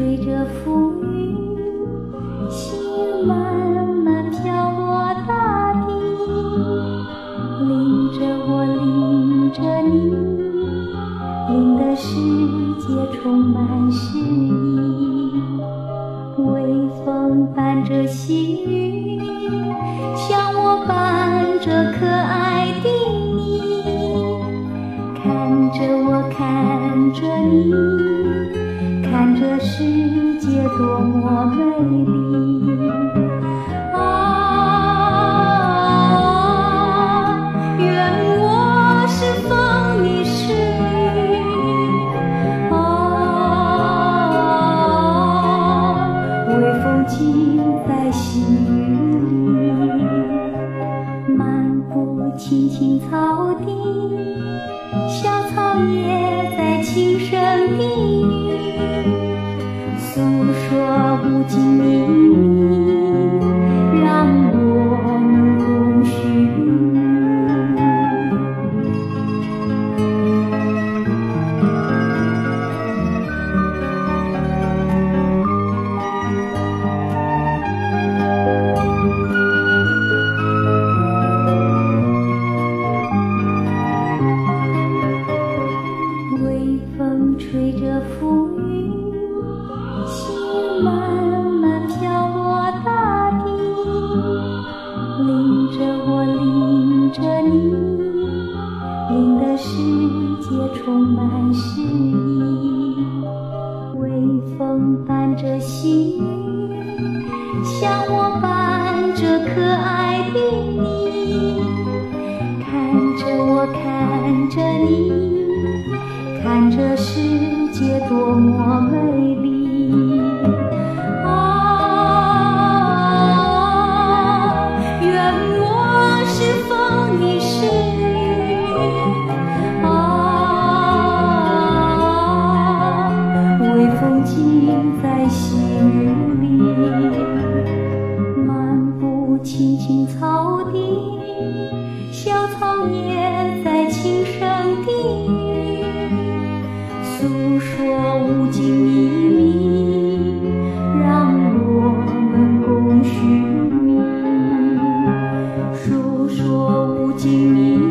吹着浮云，心慢慢飘落大地，淋着我，淋着你，淋得世界充满诗意。微风伴着细雨，像我伴着可爱的你，看着我，看着你。看这世界多么美丽啊，愿我是风，你是微风，静。在细雨里漫步青青草地，小草也在轻声低语，吹着浮云，心慢慢飘落大地，领着我，领着你，领的世界充满诗意。微风伴着细雨，像我伴着可爱的这世界多么美丽啊！愿我是风，你是雨啊！微风尽在细如今